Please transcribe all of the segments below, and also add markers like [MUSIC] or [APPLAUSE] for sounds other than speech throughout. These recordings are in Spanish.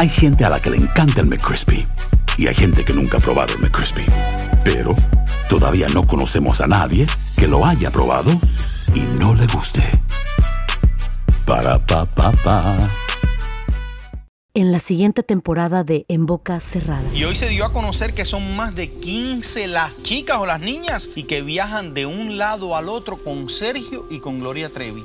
Hay gente a la que le encanta el McCrispy y hay gente que nunca ha probado el McCrispy. Pero todavía no conocemos a nadie que lo haya probado y no le guste. Para pa pa pa. En la siguiente temporada de En Boca Cerrada. Y hoy se dio a conocer que son más de 15 las chicas o las niñas y que viajan de un lado al otro con Sergio y con Gloria Trevi.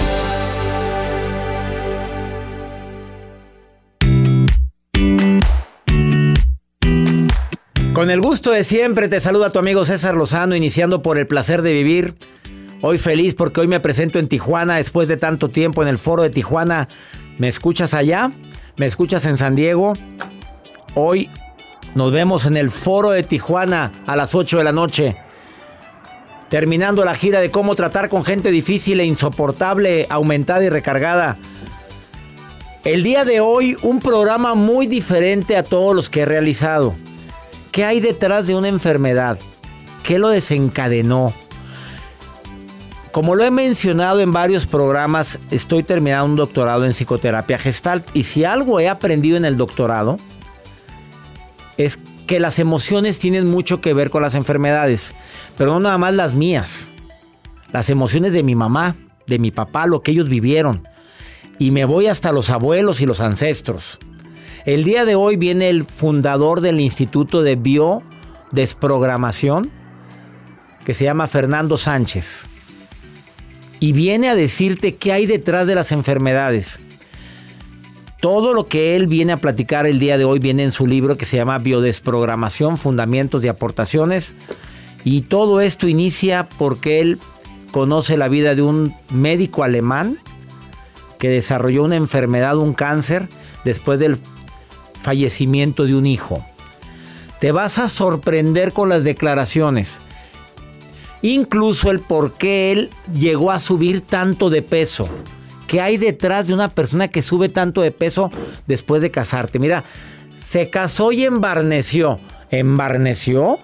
Con el gusto de siempre te saluda tu amigo César Lozano, iniciando por el placer de vivir. Hoy feliz porque hoy me presento en Tijuana después de tanto tiempo en el foro de Tijuana. ¿Me escuchas allá? ¿Me escuchas en San Diego? Hoy nos vemos en el foro de Tijuana a las 8 de la noche. Terminando la gira de cómo tratar con gente difícil e insoportable, aumentada y recargada. El día de hoy un programa muy diferente a todos los que he realizado. ¿Qué hay detrás de una enfermedad? ¿Qué lo desencadenó? Como lo he mencionado en varios programas, estoy terminando un doctorado en psicoterapia gestalt y si algo he aprendido en el doctorado es que las emociones tienen mucho que ver con las enfermedades, pero no nada más las mías, las emociones de mi mamá, de mi papá, lo que ellos vivieron. Y me voy hasta los abuelos y los ancestros. El día de hoy viene el fundador del Instituto de Biodesprogramación, que se llama Fernando Sánchez. Y viene a decirte qué hay detrás de las enfermedades. Todo lo que él viene a platicar el día de hoy viene en su libro que se llama Biodesprogramación, Fundamentos y Aportaciones. Y todo esto inicia porque él conoce la vida de un médico alemán que desarrolló una enfermedad, un cáncer, después del fallecimiento de un hijo. Te vas a sorprender con las declaraciones. Incluso el por qué él llegó a subir tanto de peso. ¿Qué hay detrás de una persona que sube tanto de peso después de casarte? Mira, se casó y embarneció. ¿Embarneció?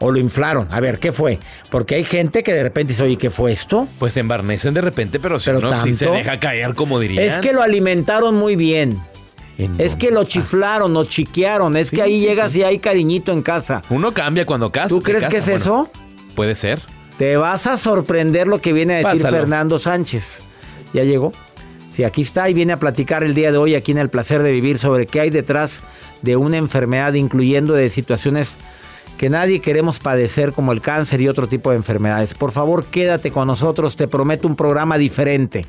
¿O lo inflaron? A ver, ¿qué fue? Porque hay gente que de repente dice, oye, ¿qué fue esto? Pues se embarnecen de repente, pero si no, si se deja caer, como dirían. Es que lo alimentaron muy bien. Es que lo chiflaron, lo chiquearon. Es que ahí llegas y hay cariñito en casa. Uno cambia cuando casa. ¿Tú crees que es eso? Puede ser. Te vas a sorprender lo que viene a decir Fernando Sánchez. Ya llegó. Sí, aquí está y viene a platicar el día de hoy aquí en El Placer de Vivir sobre qué hay detrás de una enfermedad, incluyendo de situaciones que nadie queremos padecer como el cáncer y otro tipo de enfermedades. Por favor, quédate con nosotros, te prometo un programa diferente,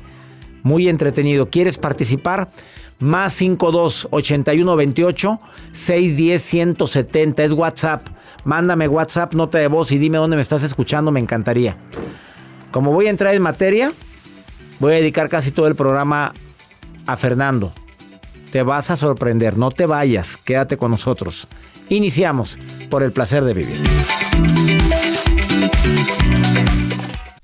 muy entretenido. ¿Quieres participar? Más 52 81 28 610 170 es WhatsApp. Mándame WhatsApp, nota de voz y dime dónde me estás escuchando, me encantaría. Como voy a entrar en materia, voy a dedicar casi todo el programa a Fernando. Te vas a sorprender, no te vayas, quédate con nosotros. Iniciamos por el placer de vivir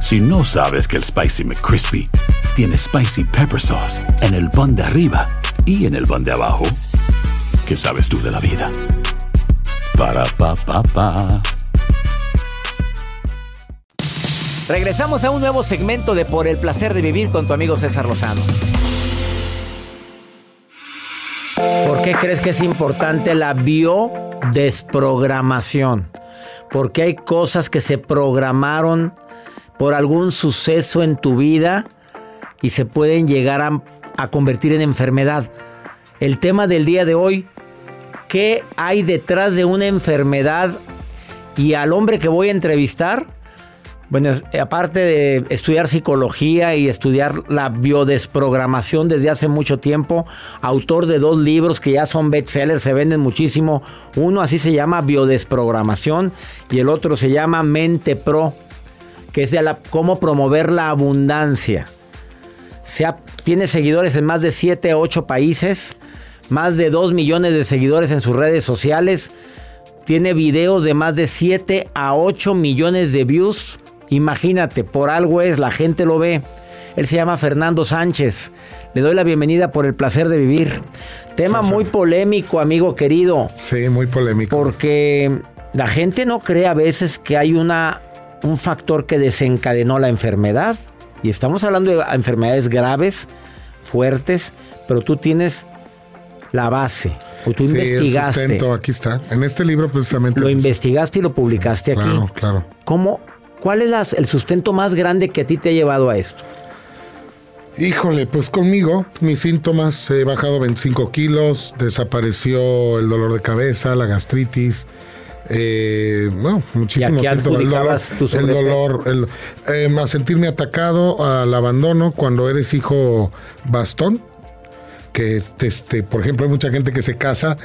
Si no sabes que el Spicy McCrispy tiene Spicy Pepper Sauce en el pan de arriba y en el pan de abajo, ¿qué sabes tú de la vida? Para, pa, pa, pa. Regresamos a un nuevo segmento de Por el placer de vivir con tu amigo César Lozano. ¿Por qué crees que es importante la biodesprogramación? Porque hay cosas que se programaron por algún suceso en tu vida y se pueden llegar a, convertir en enfermedad. El tema del día de hoy, ¿qué hay detrás de una enfermedad? Y al hombre que voy a entrevistar, bueno, aparte de estudiar psicología y estudiar la biodesprogramación desde hace mucho tiempo, autor de dos libros que ya son bestsellers, se venden muchísimo. Uno así se llama Biodesprogramación y el otro se llama Mente Pro, que es de la, cómo promover la abundancia. Se ha, tiene seguidores en más de 7 o 8 países, más de 2 millones de seguidores en sus redes sociales. Tiene videos de más de 7 a 8 millones de views. Imagínate, por algo es, la gente lo ve. Él se llama Fernando Sánchez. Le doy la bienvenida por el placer de vivir. Tema muy polémico, amigo querido. Sí, muy polémico. Porque la gente no cree a veces que hay una, un factor que desencadenó la enfermedad. Y estamos hablando de enfermedades graves, fuertes, pero tú tienes la base. O tú sí, investigaste. El sustento, aquí está. En este libro precisamente. Lo investigaste y lo publicaste sí, aquí. Claro, claro. ¿Cómo, ¿Cuál es las, el sustento más grande que a ti te ha llevado a esto? Híjole, pues conmigo, mis síntomas, he bajado 25 kilos, desapareció el dolor de cabeza, la gastritis, eh, bueno, muchísimos síntomas. El dolor, el dolor el, eh, a sentirme atacado al abandono cuando eres hijo bastón, que este, por ejemplo hay mucha gente que se casa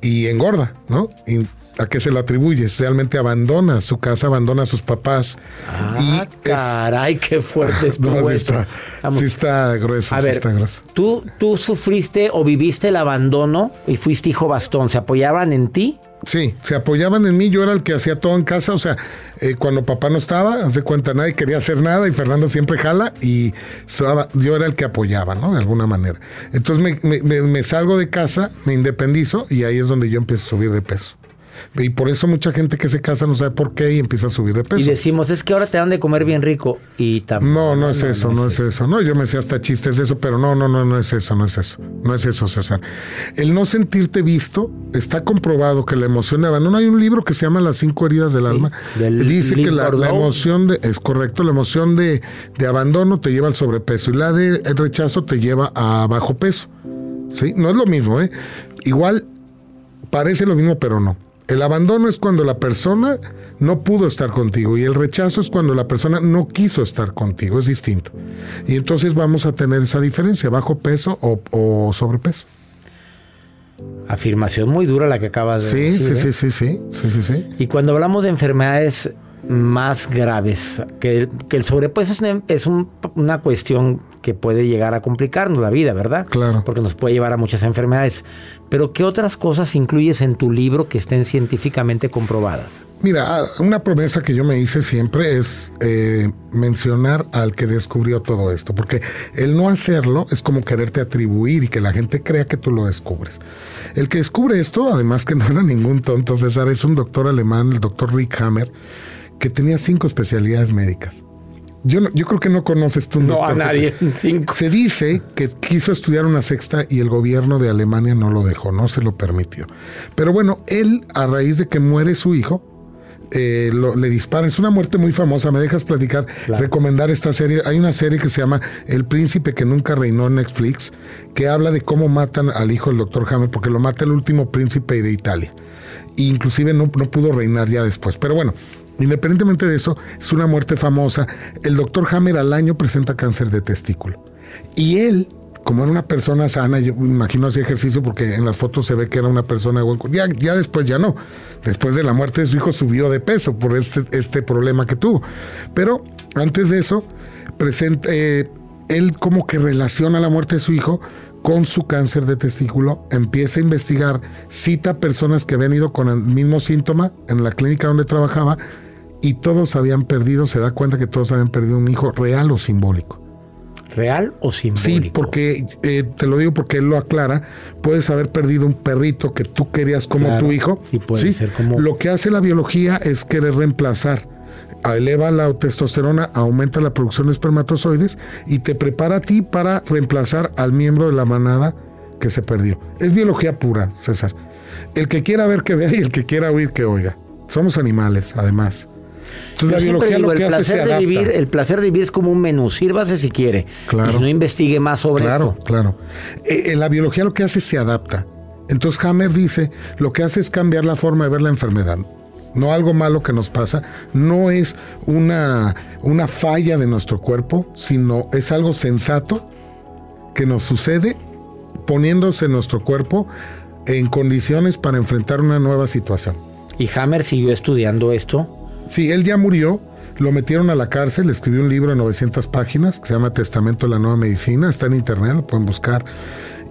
y engorda, ¿no? Y, ¿A qué se lo atribuyes? Realmente abandona su casa, abandona a sus papás. Ah, y caray, qué fuerte es [LAUGHS] no, sí está, sí está grueso. A sí ver, está grueso. ¿tú, ¿tú sufriste o viviste el abandono y fuiste hijo bastón? ¿Se apoyaban en ti? Sí, se apoyaban en mí, yo era el que hacía todo en casa, o sea, eh, cuando papá no estaba, hace cuenta, nadie quería hacer nada y Fernando siempre jala y yo era el que apoyaba, ¿no? De alguna manera. Entonces me, me, me salgo de casa, me independizo y ahí es donde yo empiezo a subir de peso. Y por eso mucha gente que se casa no sabe por qué y empieza a subir de peso. Y decimos, es que ahora te dan de comer bien rico. Y también. No, no es eso, no, es eso. No, yo me sé hasta chistes de eso, pero no, no, no, no es eso, no es eso. No es eso, César. El no sentirte visto, está comprobado que la emoción de abandono. Hay un libro que se llama Las cinco heridas del sí, alma. Del Dice que la, la, emoción de, es correcto, la emoción de, de abandono te lleva al sobrepeso y la de el rechazo te lleva a bajo peso. ¿Sí? No es lo mismo, ¿eh? Igual parece lo mismo, pero no. El abandono es cuando la persona no pudo estar contigo y el rechazo es cuando la persona no quiso estar contigo, es distinto. Y entonces vamos a tener esa diferencia, bajo peso o, o sobrepeso. Afirmación muy dura la que acabas de sí, decir. Sí, ¿eh? sí, sí, sí, sí, sí. Y cuando hablamos de enfermedades más graves, que el, que el sobrepeso es, una, es un, una cuestión que puede llegar a complicarnos la vida, ¿verdad? Claro. Porque nos puede llevar a muchas enfermedades. Pero ¿qué otras cosas incluyes en tu libro que estén científicamente comprobadas? Mira, una promesa que yo me hice siempre es eh, mencionar al que descubrió todo esto, porque el no hacerlo es como quererte atribuir y que la gente crea que tú lo descubres. El que descubre esto, además que [LAUGHS] no era ningún tonto, César, es un doctor alemán, el doctor Rick Hammer, que tenía cinco especialidades médicas. Yo, no, yo creo que no conoces tú. No, a nadie. Cinco. Se dice que quiso estudiar una sexta y el gobierno de Alemania no lo dejó, no se lo permitió. Pero bueno, él, a raíz de que muere su hijo, eh, lo, le disparan. Es una muerte muy famosa. ¿Me dejas platicar? Claro. Recomendar esta serie. Hay una serie que se llama El Príncipe que nunca reinó en Netflix, que habla de cómo matan al hijo del doctor Hammer, porque lo mata el último príncipe de Italia. E inclusive no, no pudo reinar ya después. Pero bueno, Independientemente de eso, es una muerte famosa. El doctor Hammer al año presenta cáncer de testículo. Y él, como era una persona sana, yo me imagino hacía ejercicio porque en las fotos se ve que era una persona de ya, ya después ya no. Después de la muerte de su hijo subió de peso por este, este problema que tuvo. Pero antes de eso, presenta, eh, él como que relaciona la muerte de su hijo con su cáncer de testículo, empieza a investigar, cita personas que habían ido con el mismo síntoma en la clínica donde trabajaba y todos habían perdido, se da cuenta que todos habían perdido un hijo real o simbólico. ¿Real o simbólico? Sí, porque eh, te lo digo porque él lo aclara. Puedes haber perdido un perrito que tú querías como tu hijo. Y puede ser como. Lo que hace la biología es querer reemplazar eleva la testosterona, aumenta la producción de espermatozoides y te prepara a ti para reemplazar al miembro de la manada que se perdió. Es biología pura, César. El que quiera ver que vea y el que quiera oír que oiga. Somos animales, además. Entonces, lo que el placer de vivir, el placer de vivir es como un menú, sírvase si quiere. Claro. Y si no investigue más sobre claro, esto. Claro, claro. Eh, la biología lo que hace es se adapta. Entonces Hammer dice, lo que hace es cambiar la forma de ver la enfermedad no algo malo que nos pasa, no es una, una falla de nuestro cuerpo, sino es algo sensato que nos sucede poniéndose nuestro cuerpo en condiciones para enfrentar una nueva situación. ¿Y Hammer siguió estudiando esto? Sí, él ya murió, lo metieron a la cárcel, escribió un libro de 900 páginas que se llama Testamento de la Nueva Medicina, está en internet, lo pueden buscar.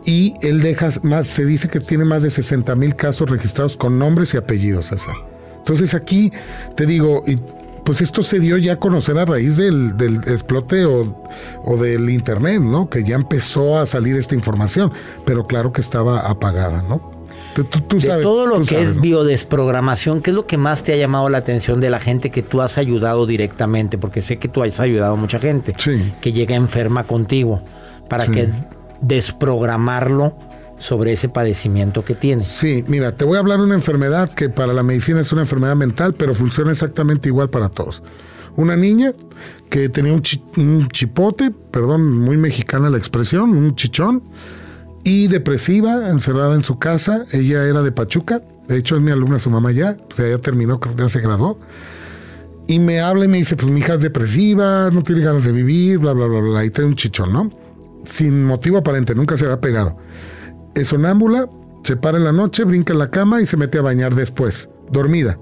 Y él deja más, se dice que tiene más de 60 mil casos registrados con nombres y apellidos, César. Entonces aquí te digo, y pues esto se dio ya a conocer a raíz del, explote o, del internet, ¿no? Que ya empezó a salir esta información, pero claro que estaba apagada, ¿no? Tú, de todo lo que es biodesprogramación, ¿qué es lo que más te ha llamado la atención de la gente que tú has ayudado directamente? Porque sé que tú has ayudado a mucha gente que llega enferma contigo para que desprogramarlo sobre ese padecimiento que tienes. Sí, mira, te voy a hablar de una enfermedad que para la medicina es una enfermedad mental, pero funciona exactamente igual para todos. Una niña que tenía un, chipote, perdón, muy mexicana la expresión, un chichón, y depresiva, encerrada en su casa. Ella era de Pachuca, de hecho es mi alumna, su mamá ya, o sea, ya terminó, ya se graduó. Y me habla y me dice, pues mi hija es depresiva, no tiene ganas de vivir, bla, bla, bla, bla, y tiene un chichón, ¿no? Sin motivo aparente, nunca se había pegado es sonámbula, se para en la noche, brinca en la cama y se mete a bañar después. Dormida.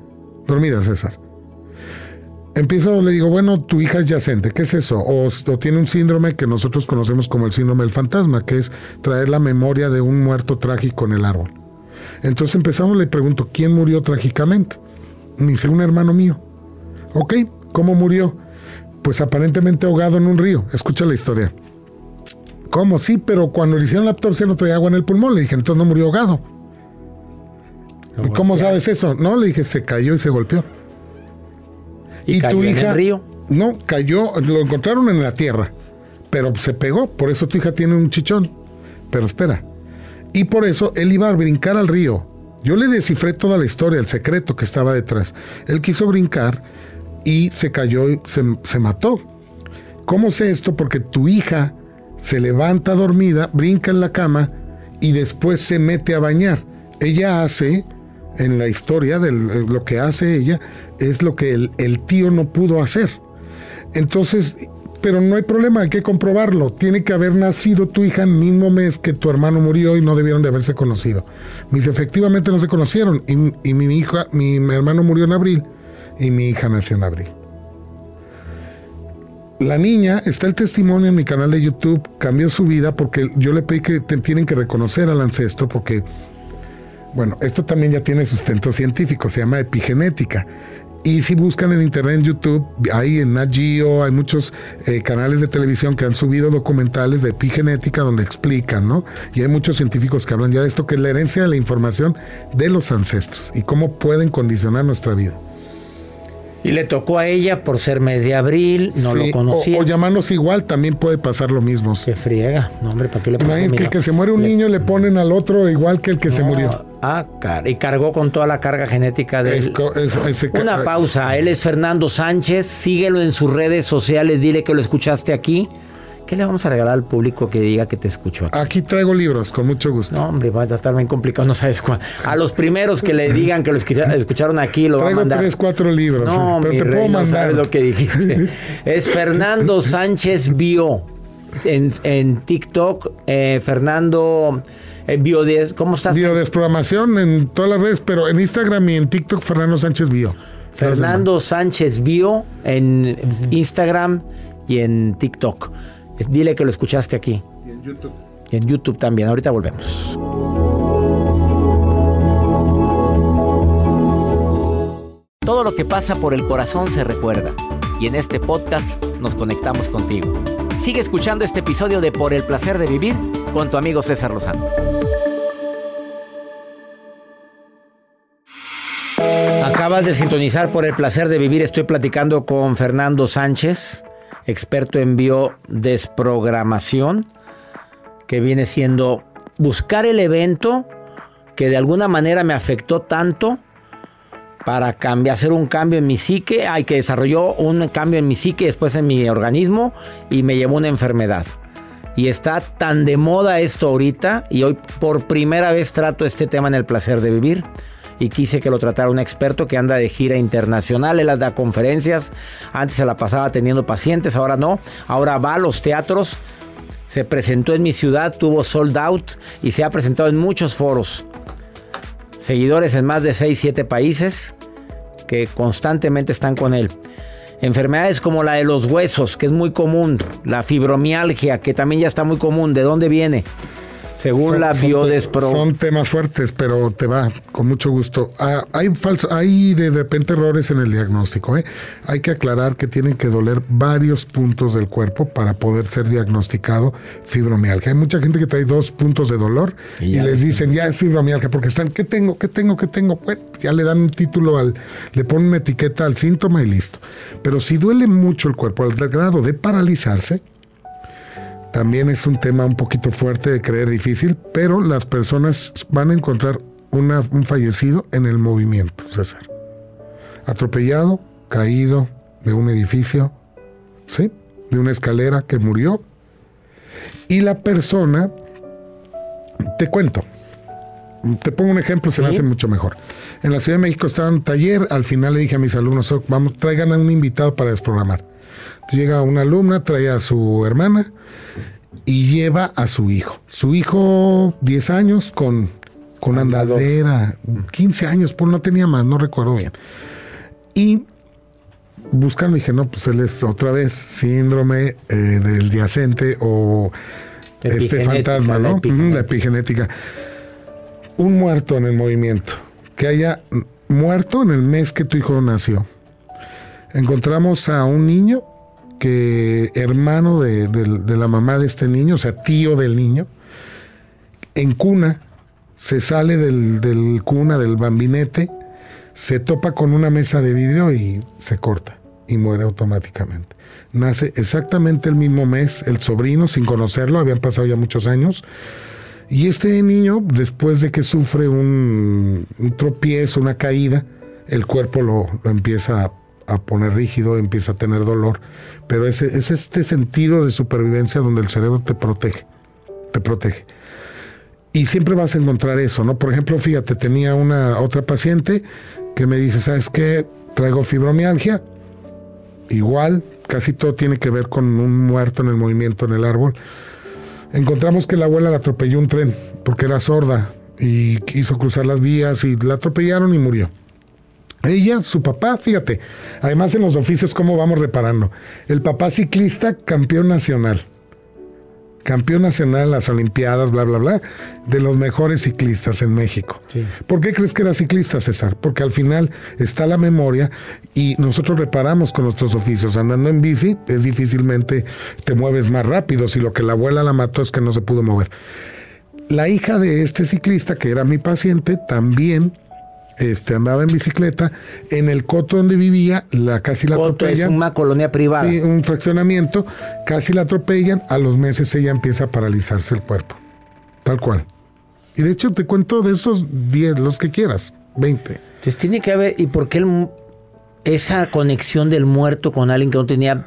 Dormida, César. Empiezo, le digo, bueno, tu hija es yacente, ¿qué es eso? O, tiene un síndrome que nosotros conocemos como el síndrome del fantasma, que es traer la memoria de un muerto trágico en el árbol. Entonces empezamos, le pregunto, ¿quién murió trágicamente? Me dice, un hermano mío. Ok, ¿cómo murió? Pues aparentemente ahogado en un río. Escucha la historia. ¿Cómo? Sí, pero cuando le hicieron la autopsia no traía agua en el pulmón. Le dije, entonces no murió ahogado. ¿Y cómo sabes eso? No, le dije, se cayó y se golpeó. ¿Y, tu hija? En el río? No, cayó, lo encontraron en la tierra, pero se pegó. Por eso tu hija tiene un chichón. Pero espera. Y por eso él iba a brincar al río. Yo le descifré toda la historia, el secreto que estaba detrás. Él quiso brincar y se cayó y se, se mató. ¿Cómo sé esto? Porque tu hija se levanta dormida, brinca en la cama y después se mete a bañar. Ella hace, en la historia de lo que hace ella, es lo que el, tío no pudo hacer. Entonces, pero no hay problema, hay que comprobarlo. Tiene que haber nacido tu hija el mismo mes que tu hermano murió y no debieron de haberse conocido. Mis efectivamente no se conocieron y, y mi hija, mi hermano murió en abril y mi hija nació en abril la niña, está el testimonio en mi canal de YouTube, cambió su vida porque yo le pedí que tienen que reconocer al ancestro porque, bueno, esto también ya tiene sustento científico, se llama epigenética. Y si buscan en internet, en YouTube, hay en Nat hay muchos eh, canales de televisión que han subido documentales de epigenética donde explican, ¿no? Y hay muchos científicos que hablan ya de esto, que es la herencia de la información de los ancestros y cómo pueden condicionar nuestra vida. Y le tocó a ella por ser mes de abril, no lo conocía. O, o, llamarnos igual, también puede pasar lo mismo. Se friega. No, hombre, ¿para qué le Imagínate que, que se muere un niño le ponen al otro igual que el que se murió. Ah, car y cargó con toda la carga genética de él. Una pausa. Él es Fernando Sánchez. Síguelo en sus redes sociales. Dile que lo escuchaste aquí ¿Qué le vamos a regalar al público que diga que te escuchó aquí? Aquí traigo libros, con mucho gusto. No, hombre, va a estar bien complicado, no sabes cuál. A los primeros que le digan que lo escucharon aquí, lo traigo va a mandar. tres, cuatro libros. No, pero te puedo mandar. sabes lo que dijiste. [LAUGHS] es Fernando Sánchez Bio. En, en TikTok, eh, Fernando eh, Biodes, ¿cómo estás? Biodesprogramación en todas las redes, pero en Instagram y en TikTok, Fernando Sánchez Bio. Fernando Sánchez Bio en Instagram y en TikTok. Dile que lo escuchaste aquí. Y en YouTube. Y en YouTube también. Ahorita volvemos. Todo lo que pasa por el corazón se recuerda. Y en este podcast nos conectamos contigo. Sigue escuchando este episodio de Por el placer de vivir con tu amigo César Lozano. Acabas de sintonizar por el placer de vivir. Estoy platicando con Fernando Sánchez, experto en biodesprogramación, que viene siendo buscar el evento que de alguna manera me afectó tanto para cambiar, hacer un cambio en mi psique, hay que desarrolló un cambio en mi psique, después en mi organismo y me llevó una enfermedad. Y está tan de moda esto ahorita y hoy por primera vez trato este tema en el placer de vivir y quise que lo tratara un experto que anda de gira internacional, él da conferencias, antes se la pasaba teniendo pacientes, ahora no, ahora va a los teatros, se presentó en mi ciudad, tuvo sold out y se ha presentado en muchos foros. Seguidores en más de 6, 7 países que constantemente están con él. Enfermedades como la de los huesos, que es muy común, la fibromialgia, que también ya está muy común, ¿de dónde viene? Según la Biodespro. Son temas fuertes, pero te va con mucho gusto. Ah, hay falso, hay de repente errores en el diagnóstico. ¿eh? Hay que aclarar que tienen que doler varios puntos del cuerpo para poder ser diagnosticado fibromialgia. Hay mucha gente que trae dos puntos de dolor y, les dicen ya es fibromialgia porque están, ¿qué tengo? ¿Qué tengo? ¿Qué tengo? Bueno, ya le dan un título al, le ponen una etiqueta al síntoma y listo. Pero si duele mucho el cuerpo al grado de paralizarse, también es un tema un poquito fuerte de creer difícil, pero las personas van a encontrar un fallecido en el movimiento, César. Atropellado, caído de un edificio, ¿sí? De una escalera que murió. Y la persona, te cuento, te pongo un ejemplo, se me hace mucho mejor. En la Ciudad de México estaba un taller, al final le dije a mis alumnos, vamos, traigan a un invitado para desprogramar. Llega una alumna, trae a su hermana y lleva a su hijo. Su hijo, 10 años, con, con andadera, 15 años, pues no tenía más, no recuerdo bien. Y buscando, dije, no, pues él es otra vez síndrome eh, del diacente o este fantasma, ¿no? La epigenética. Un muerto en el movimiento, que haya muerto en el mes que tu hijo nació. Encontramos a un niño que hermano de, la mamá de este niño, o sea, tío del niño, en cuna, se sale del, cuna, del bambinete, se topa con una mesa de vidrio y se corta y muere automáticamente. Nace exactamente el mismo mes el sobrino, sin conocerlo, habían pasado ya muchos años. Y este niño, después de que sufre un, tropiezo, una caída, el cuerpo lo, lo empieza a a poner rígido, empieza a tener dolor, pero es, es este sentido de supervivencia donde el cerebro te protege, te protege. Y siempre vas a encontrar eso, ¿no? Por ejemplo, fíjate, tenía una otra paciente que me dice, ¿sabes qué? Traigo fibromialgia. Igual, casi todo tiene que ver con un muerto en el movimiento en el árbol. Encontramos que la abuela la atropelló un tren porque era sorda y quiso cruzar las vías y la atropellaron y murió. Ella, su papá, fíjate, además en los oficios cómo vamos reparando. El papá ciclista, campeón nacional. Campeón nacional en las Olimpiadas, bla, bla, bla, de los mejores ciclistas en México. ¿Por qué crees que era ciclista, César? Porque al final está la memoria y nosotros reparamos con nuestros oficios. Andando en bici, es difícilmente te mueves más rápido. Si lo que la abuela la mató es que no se pudo mover. La hija de este ciclista, que era mi paciente, también este, andaba en bicicleta, en el coto donde vivía, la casi la coto atropellan. Es una colonia privada. Sí, un fraccionamiento, casi la atropellan, a los meses ella empieza a paralizarse el cuerpo. Tal cual. Y de hecho te cuento de esos 10, los que quieras, 20. Entonces tiene que haber, ¿y por qué esa conexión del muerto con alguien que no tenía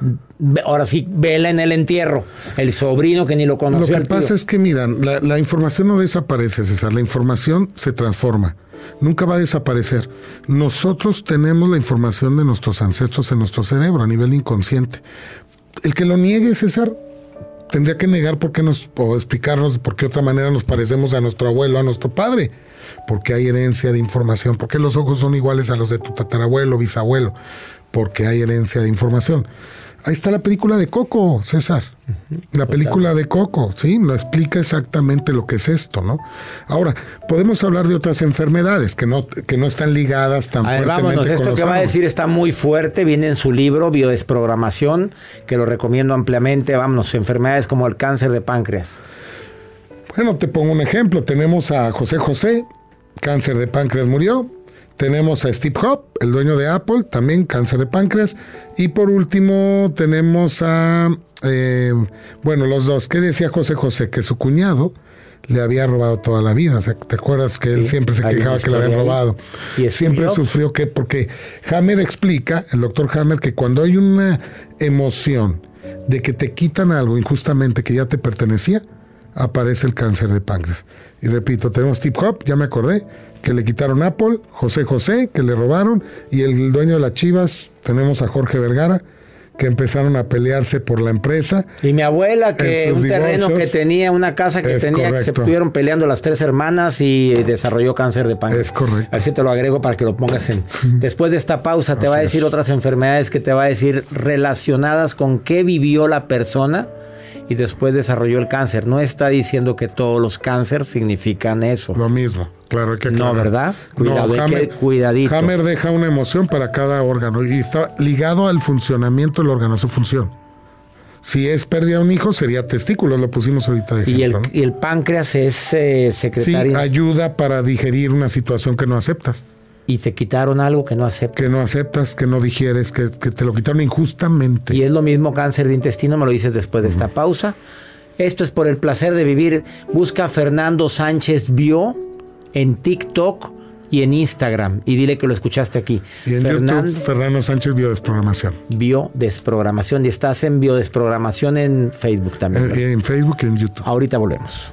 ahora sí, vela en el entierro. El sobrino que ni lo conoció. Lo que pasa es que, miran, la, información no desaparece, César. La información se transforma. Nunca va a desaparecer. Nosotros tenemos la información de nuestros ancestros en nuestro cerebro a nivel inconsciente. El que lo niegue, César, tendría que negar por qué nos, o explicarnos por qué otra manera nos parecemos a nuestro abuelo, a nuestro padre. Porque hay herencia de información. ¿Por qué los ojos son iguales a los de tu tatarabuelo, bisabuelo? Porque hay herencia de información. Ahí está la película de Coco, César. La película de Coco, ¿sí? Nos explica exactamente lo que es esto, ¿no? Ahora, podemos hablar de otras enfermedades que no, que no están ligadas tan a Vámonos, esto que va a decir está muy fuerte, viene en su libro Biodesprogramación, que lo recomiendo ampliamente. Vámonos, enfermedades como el cáncer de páncreas. Bueno, te pongo un ejemplo. Tenemos a José José, cáncer de páncreas murió, tenemos a Steve Jobs, el dueño de Apple, también cáncer de páncreas. Y por último tenemos a, eh, bueno, los dos. ¿Qué decía José José? Que su cuñado le había robado toda la vida. ¿Te acuerdas que él siempre se quejaba que le habían robado? Y siempre sufrió que, porque Hammer explica, el doctor Hammer, que cuando hay una emoción de que te quitan algo injustamente que ya te pertenecía, aparece el cáncer de páncreas. Y repito, tenemos Steve Hop, ya me acordé, que le quitaron Apple, José José, que le robaron, y el dueño de las Chivas, tenemos a Jorge Vergara, que empezaron a pelearse por la empresa. Y mi abuela, que un terreno que tenía, una casa que tenía, que se estuvieron peleando las tres hermanas y desarrolló cáncer de páncreas. Es correcto. Así te lo agrego para que lo pongas en. Después de esta pausa, te va a decir otras enfermedades que te va a decir relacionadas con qué vivió la persona y después desarrolló el cáncer. No está diciendo que todos los cánceres significan eso. Lo mismo, claro que No, ¿verdad? Cuidado, Hammer, cuidadito. Hammer deja una emoción para cada órgano y está ligado al funcionamiento del órgano, su función. Si es pérdida de un hijo, sería testículos, lo pusimos ahorita de ejemplo, y, el, páncreas es eh, secretario. Sí, ayuda para digerir una situación que no aceptas y te quitaron algo que no aceptas. Que no aceptas, que no digieres, que, te lo quitaron injustamente. Y es lo mismo cáncer de intestino, me lo dices después de esta pausa. Esto es por el placer de vivir. Busca Fernando Sánchez Bio en TikTok y en Instagram y dile que lo escuchaste aquí. Y en Fernando, YouTube, Fernando Sánchez Biodesprogramación. Biodesprogramación y estás en Biodesprogramación en Facebook también. Eh, en Facebook y en YouTube. Ahorita volvemos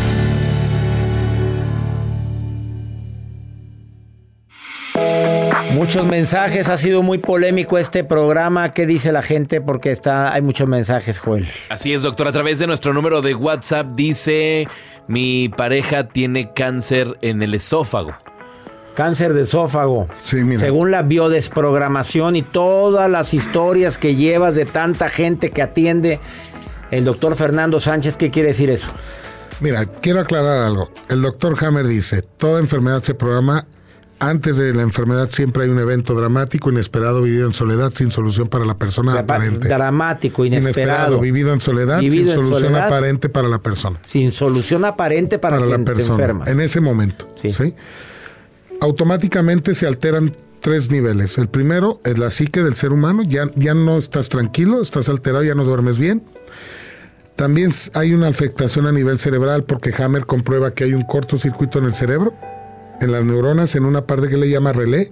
Muchos mensajes, ha sido muy polémico este programa. ¿Qué dice la gente? Porque está, hay muchos mensajes, Joel. Así es, doctor. A través de nuestro número de WhatsApp dice: Mi pareja tiene cáncer en el esófago. Cáncer de esófago. Sí, mira. Según la biodesprogramación y todas las historias que llevas de tanta gente que atiende el doctor Fernando Sánchez, ¿qué quiere decir eso? Mira, quiero aclarar algo. El doctor Hammer dice: toda enfermedad se programa antes de la enfermedad siempre hay un evento dramático, inesperado, vivido en soledad, sin solución para la persona aparente. Dramático, inesperado. vivido en soledad, sin solución aparente para la persona. Sin solución aparente para, la persona. enferma. En ese momento. Sí. Automáticamente se alteran tres niveles. El primero es la psique del ser humano. Ya, ya no estás tranquilo, estás alterado, ya no duermes bien. También hay una afectación a nivel cerebral porque Hammer comprueba que hay un cortocircuito en el cerebro en las neuronas en una parte que le llama relé.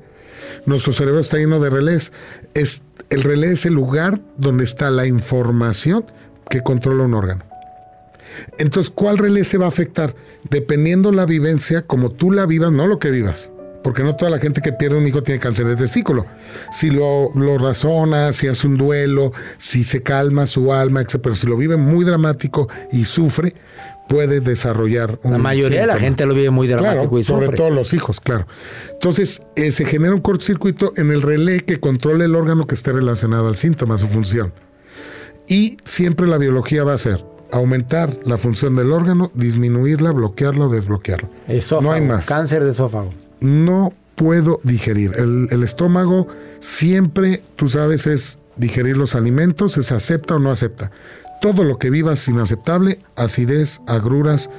Nuestro cerebro está lleno de relés. Es, el relé es el lugar donde está la información que controla un órgano. Entonces, ¿cuál relé se va a afectar? Dependiendo la vivencia, como tú la vivas, no lo que vivas. Porque no toda la gente que pierde un hijo tiene cáncer de testículo. Si lo, lo razona, si hace un duelo, si se calma su alma, etc. Pero si lo vive muy dramático y sufre, puede desarrollar un La mayoría de la gente lo vive muy dramático y sobre todo los hijos, claro. Entonces, eh, se genera un cortocircuito en el relé que controla el órgano que esté relacionado al síntoma, su función. Y siempre la biología va a ser aumentar la función del órgano, disminuirla, bloquearlo, desbloquearlo. Esófago, no hay más. Cáncer de esófago. No puedo digerir. El, el estómago siempre, tú sabes, es digerir los alimentos, es acepta o no acepta. Todo lo que viva es inaceptable, acidez, agruras,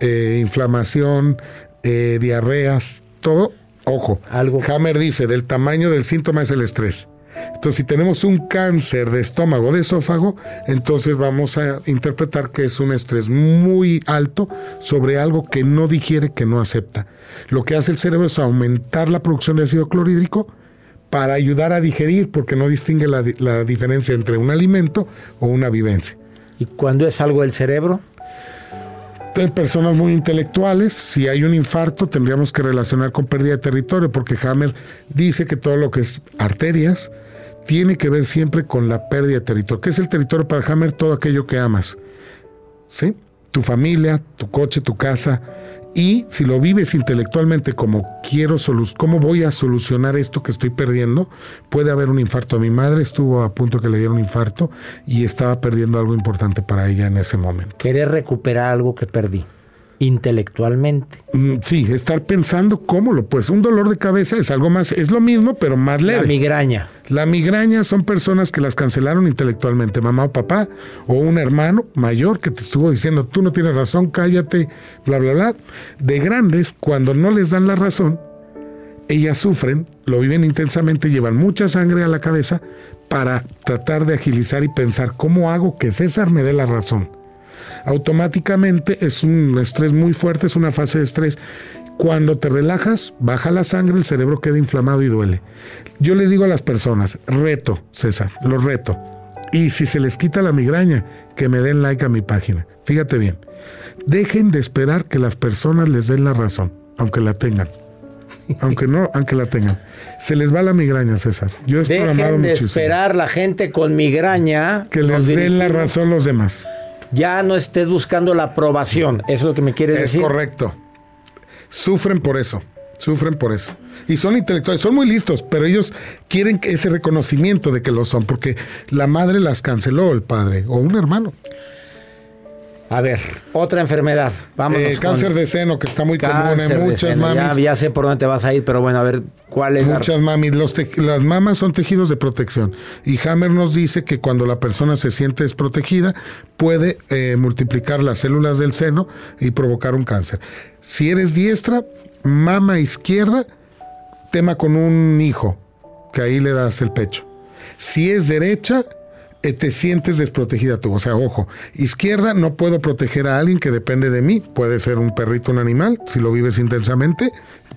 eh, inflamación, eh, diarreas, todo. Ojo, Algo. Hammer dice, del tamaño del síntoma es el estrés. Entonces, si tenemos un cáncer de estómago, de esófago, entonces vamos a interpretar que es un estrés muy alto sobre algo que no digiere, que no acepta. Lo que hace el cerebro es aumentar la producción de ácido clorhídrico para ayudar a digerir, porque no distingue la, la diferencia entre un alimento o una vivencia. ¿Y cuando es algo del cerebro? de personas muy intelectuales, si hay un infarto tendríamos que relacionar con pérdida de territorio, porque Hammer dice que todo lo que es arterias tiene que ver siempre con la pérdida de territorio. ¿Qué es el territorio para Hammer? Todo aquello que amas. ¿Sí? Tu familia, tu coche, tu casa. Y si lo vives intelectualmente como quiero, cómo voy a solucionar esto que estoy perdiendo, puede haber un infarto. Mi madre estuvo a punto que le diera un infarto y estaba perdiendo algo importante para ella en ese momento. Querer recuperar algo que perdí intelectualmente. Mm, sí, estar pensando cómo lo pues un dolor de cabeza es algo más, es lo mismo, pero más leve. La migraña. La migraña son personas que las cancelaron intelectualmente, mamá o papá, o un hermano mayor que te estuvo diciendo, tú no tienes razón, cállate, bla, bla, bla. De grandes, cuando no les dan la razón, ellas sufren, lo viven intensamente, llevan mucha sangre a la cabeza para tratar de agilizar y pensar, ¿cómo hago que César me dé la razón? Automáticamente es un estrés muy fuerte, es una fase de estrés. Cuando te relajas, baja la sangre, el cerebro queda inflamado y duele. Yo les digo a las personas, reto, César, lo reto. Y si se les quita la migraña, que me den like a mi página. Fíjate bien, dejen de esperar que las personas les den la razón, aunque la tengan. Aunque no, aunque la tengan. Se les va la migraña, César. Yo he Dejen de esperar la gente con migraña. Que les den la razón los demás ya no estés buscando la aprobación. Eso es lo que me quieres decir. Es correcto. Sufren por eso. Sufren por eso. Y son intelectuales, son muy listos, pero ellos quieren ese reconocimiento de que lo son, porque la madre las canceló, el padre, o un hermano. A ver, otra enfermedad. Vamos. El cáncer de seno, que está muy común en muchas mamis. Ya, sé por dónde te vas a ir, pero bueno, a ver, ¿cuál es Muchas mamis. las mamas son tejidos de protección. Y Hammer nos dice que cuando la persona se siente desprotegida, puede eh, multiplicar las células del seno y provocar un cáncer. Si eres diestra, mama izquierda, tema con un hijo, que ahí le das el pecho. Si es derecha, eh, te sientes desprotegida tú. O sea, ojo, izquierda no puedo proteger a alguien que depende de mí. Puede ser un perrito, un animal, si lo vives intensamente.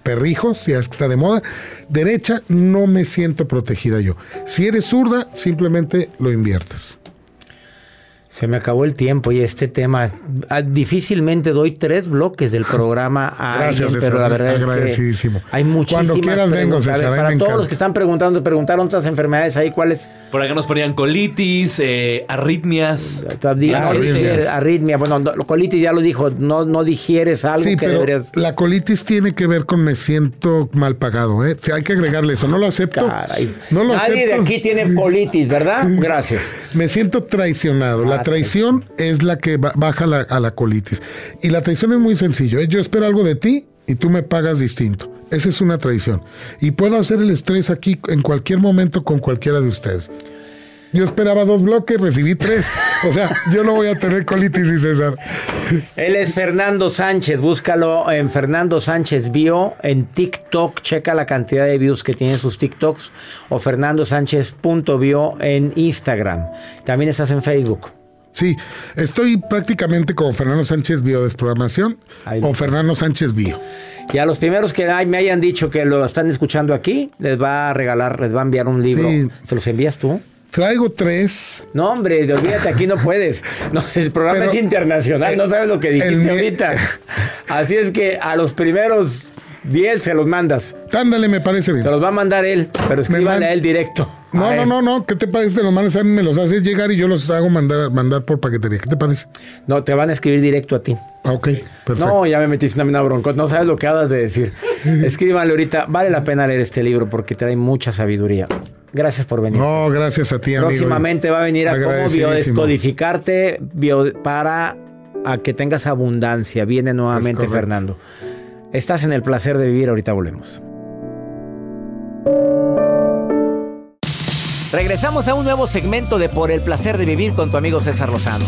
Perrijos, si es que está de moda. Derecha, no me siento protegida yo. Si eres zurda, simplemente lo inviertes. Se me acabó el tiempo y este tema. Ah, difícilmente doy tres bloques del programa a Gracias, pero la verdad es que hay muchísimas Cuando quieras vengo, César, Para todos los que están preguntando, preguntaron otras enfermedades ahí, ¿cuáles? Por acá nos ponían colitis, eh, arritmias. arritmias. Arritmia, bueno, colitis ya lo dijo, no, no digieres algo sí, pero La colitis tiene que ver con me siento mal pagado, ¿eh? hay que agregarle eso, no lo acepto. No lo Nadie de aquí tiene colitis, ¿verdad? [LAUGHS] Gracias. me siento traicionado. La traición es la que baja a la colitis. Y la traición es muy sencillo. Yo espero algo de ti y tú me pagas distinto. Esa es una traición. Y puedo hacer el estrés aquí en cualquier momento con cualquiera de ustedes. Yo esperaba dos bloques, recibí tres. O sea, [LAUGHS] yo no voy a tener colitis, César. Él es Fernando Sánchez. Búscalo en Fernando Sánchez Bio en TikTok. Checa la cantidad de views que tienen sus TikToks. O Fernando Sánchez.bio en Instagram. También estás en Facebook. Sí, estoy prácticamente como Fernando Sánchez Biodesprogramación o Fernando Sánchez Bio. Y a los primeros que me hayan dicho que lo están escuchando aquí, les va a regalar, les va a enviar un libro. ¿Se los envías tú? Traigo tres. No, hombre, olvídate, aquí no puedes. No, el programa es internacional, no sabes lo que dijiste ahorita. Así es que a los primeros diez se los mandas. Ándale, me parece bien. Se los va a mandar él, pero escríbale a él directo. No, no, no, no. ¿Qué te parece? Los manes a mí me los haces llegar y yo los hago mandar, mandar por paquetería. ¿Qué te parece? No, te van a escribir directo a ti. Ah, ok, perfecto. No, ya me metiste en una bronca. No sabes lo que hablas de decir. [LAUGHS] Escríbanle ahorita. Vale la pena leer este libro porque trae mucha sabiduría. Gracias por venir. No, gracias a ti, amigo. Próximamente va a venir a cómo biodescodificarte bio- para a que tengas abundancia. Viene nuevamente. Fernando. Estás en el placer de vivir. Ahorita volvemos. Regresamos a un nuevo segmento de Por el placer de vivir con tu amigo César Lozano.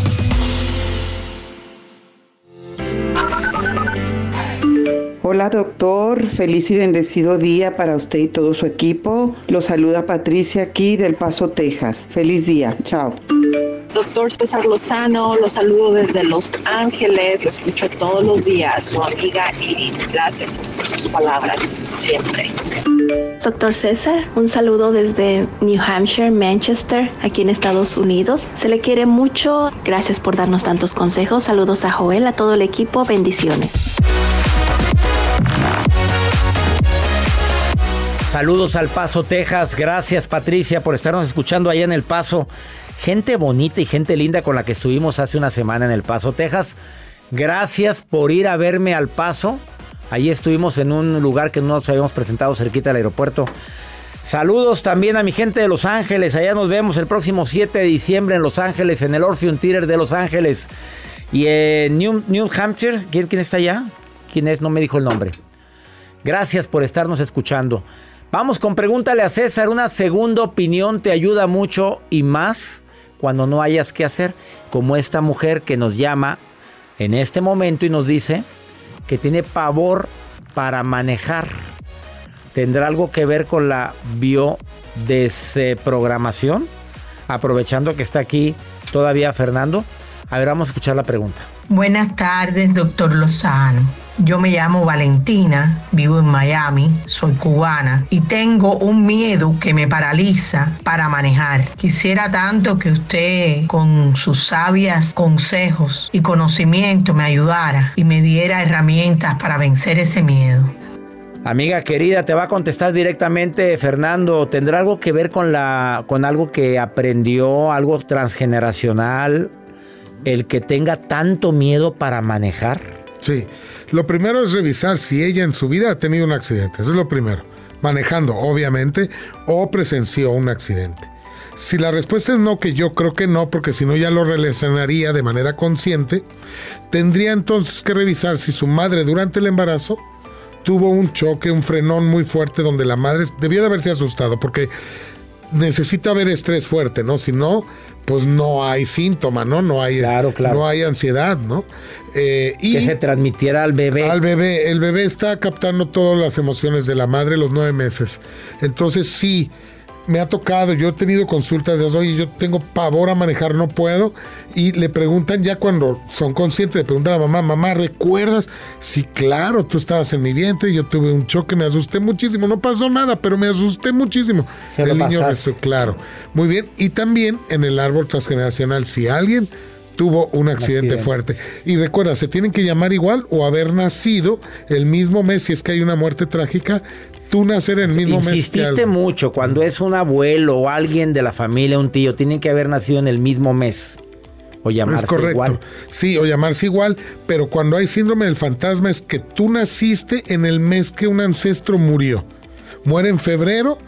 Hola doctor, feliz y bendecido día para usted y todo su equipo. Lo saluda Patricia aquí del Paso, Texas. Feliz día, chao. Doctor César Lozano, lo saludo desde Los Ángeles, lo escucho todos los días, su amiga Iris. Gracias por sus palabras, siempre. Doctor César, un saludo desde New Hampshire, Manchester, aquí en Estados Unidos. Se le quiere mucho. Gracias por darnos tantos consejos. Saludos a Joel, a todo el equipo. Bendiciones. Saludos al Paso, Texas. Gracias, Patricia, por estarnos escuchando allá en El Paso. Gente bonita y gente linda con la que estuvimos hace una semana en El Paso, Texas. Gracias por ir a verme al Paso. Allí estuvimos en un lugar que no nos habíamos presentado cerquita del aeropuerto. Saludos también a mi gente de Los Ángeles. Allá nos vemos el próximo 7 de diciembre en Los Ángeles, en el Orpheum Theater de Los Ángeles. Y en New, New Hampshire, ¿quién, quién está allá? ¿Quién es? No me dijo el nombre. Gracias por estarnos escuchando. Vamos con pregúntale a César. Una segunda opinión te ayuda mucho y más cuando no hayas que hacer. Como esta mujer que nos llama en este momento y nos dice que tiene pavor para manejar. ¿Tendrá algo que ver con la biodeseprogramación? Aprovechando que está aquí todavía Fernando. A ver, vamos a escuchar la pregunta. Buenas tardes, doctor Lozano. Yo me llamo Valentina, vivo en Miami, soy cubana y tengo un miedo que me paraliza para manejar. Quisiera tanto que usted con sus sabias consejos y conocimiento me ayudara y me diera herramientas para vencer ese miedo. Amiga querida, te va a contestar directamente Fernando. ¿Tendrá algo que ver con la con algo que aprendió, algo transgeneracional, el que tenga tanto miedo para manejar? Sí. Lo primero es revisar si ella en su vida ha tenido un accidente. Eso es lo primero. Manejando, obviamente, o presenció un accidente. Si la respuesta es no, que yo creo que no, porque si no ya lo relacionaría de manera consciente, tendría entonces que revisar si su madre durante el embarazo tuvo un choque, un frenón muy fuerte donde la madre debió de haberse asustado, porque necesita haber estrés fuerte, ¿no? Si no, pues no hay síntoma, ¿no? No hay, No hay ansiedad, ¿no? Eh, y que se transmitiera al bebé. Al bebé. El bebé está captando todas las emociones de la madre los nueve meses. Entonces sí, me ha tocado, yo he tenido consultas de, oye, yo tengo pavor a manejar, no puedo. Y le preguntan ya cuando son conscientes, le preguntan a la mamá, mamá, ¿recuerdas? Sí, claro, tú estabas en mi vientre, yo tuve un choque, me asusté muchísimo, no pasó nada, pero me asusté muchísimo. Se lo el niño claro. Muy bien. Y también en el árbol transgeneracional, si alguien tuvo un accidente, accidente. fuerte. Y recuerda, se tienen que llamar igual o haber nacido el mismo mes, si es que hay una muerte trágica, tú nacer en el mismo mes. Insististe mucho cuando es un abuelo o alguien de la familia, un tío, tienen que haber nacido en el mismo mes o llamarse es correcto. igual. Sí, o llamarse igual, pero cuando hay síndrome del fantasma es que tú naciste en el mes que un ancestro murió. Muere en febrero,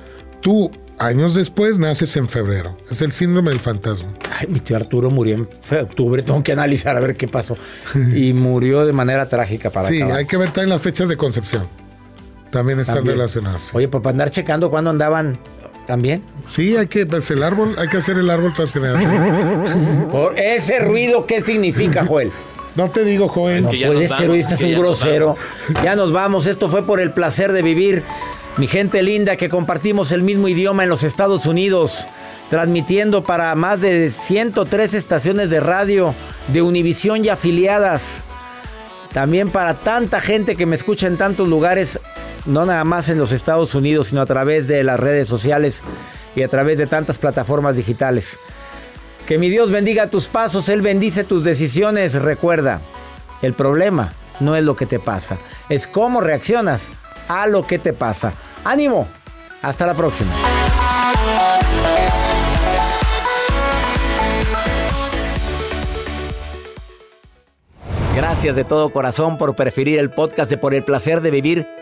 tú años después naces en febrero. Es el síndrome del fantasma. Ay, mi tío Arturo murió en octubre, tengo que analizar a ver qué pasó. [LAUGHS] Y murió de manera trágica para Sí, acabar. hay que ver también las fechas de concepción. También están También. relacionadas. Oye, pues para andar checando cuándo andaban también. Sí, hay que, pues, el árbol, hay que hacer el árbol transgeneracional. Por ese ruido, ¿qué significa, Joel? No te digo, Joel. No puede ser, hoy estás un grosero. Ya nos vamos. Esto fue por el placer de vivir. Mi gente linda que compartimos el mismo idioma en los Estados Unidos, transmitiendo para más de 103 estaciones de radio de Univisión y afiliadas. También para tanta gente que me escucha en tantos lugares, no nada más en los Estados Unidos, sino a través de las redes sociales y a través de tantas plataformas digitales. Que mi Dios bendiga tus pasos, Él bendice tus decisiones. Recuerda, el problema no es lo que te pasa, es cómo reaccionas a lo que te pasa. Ánimo, hasta la próxima. Gracias de todo corazón por preferir el podcast de Por el Placer de Vivir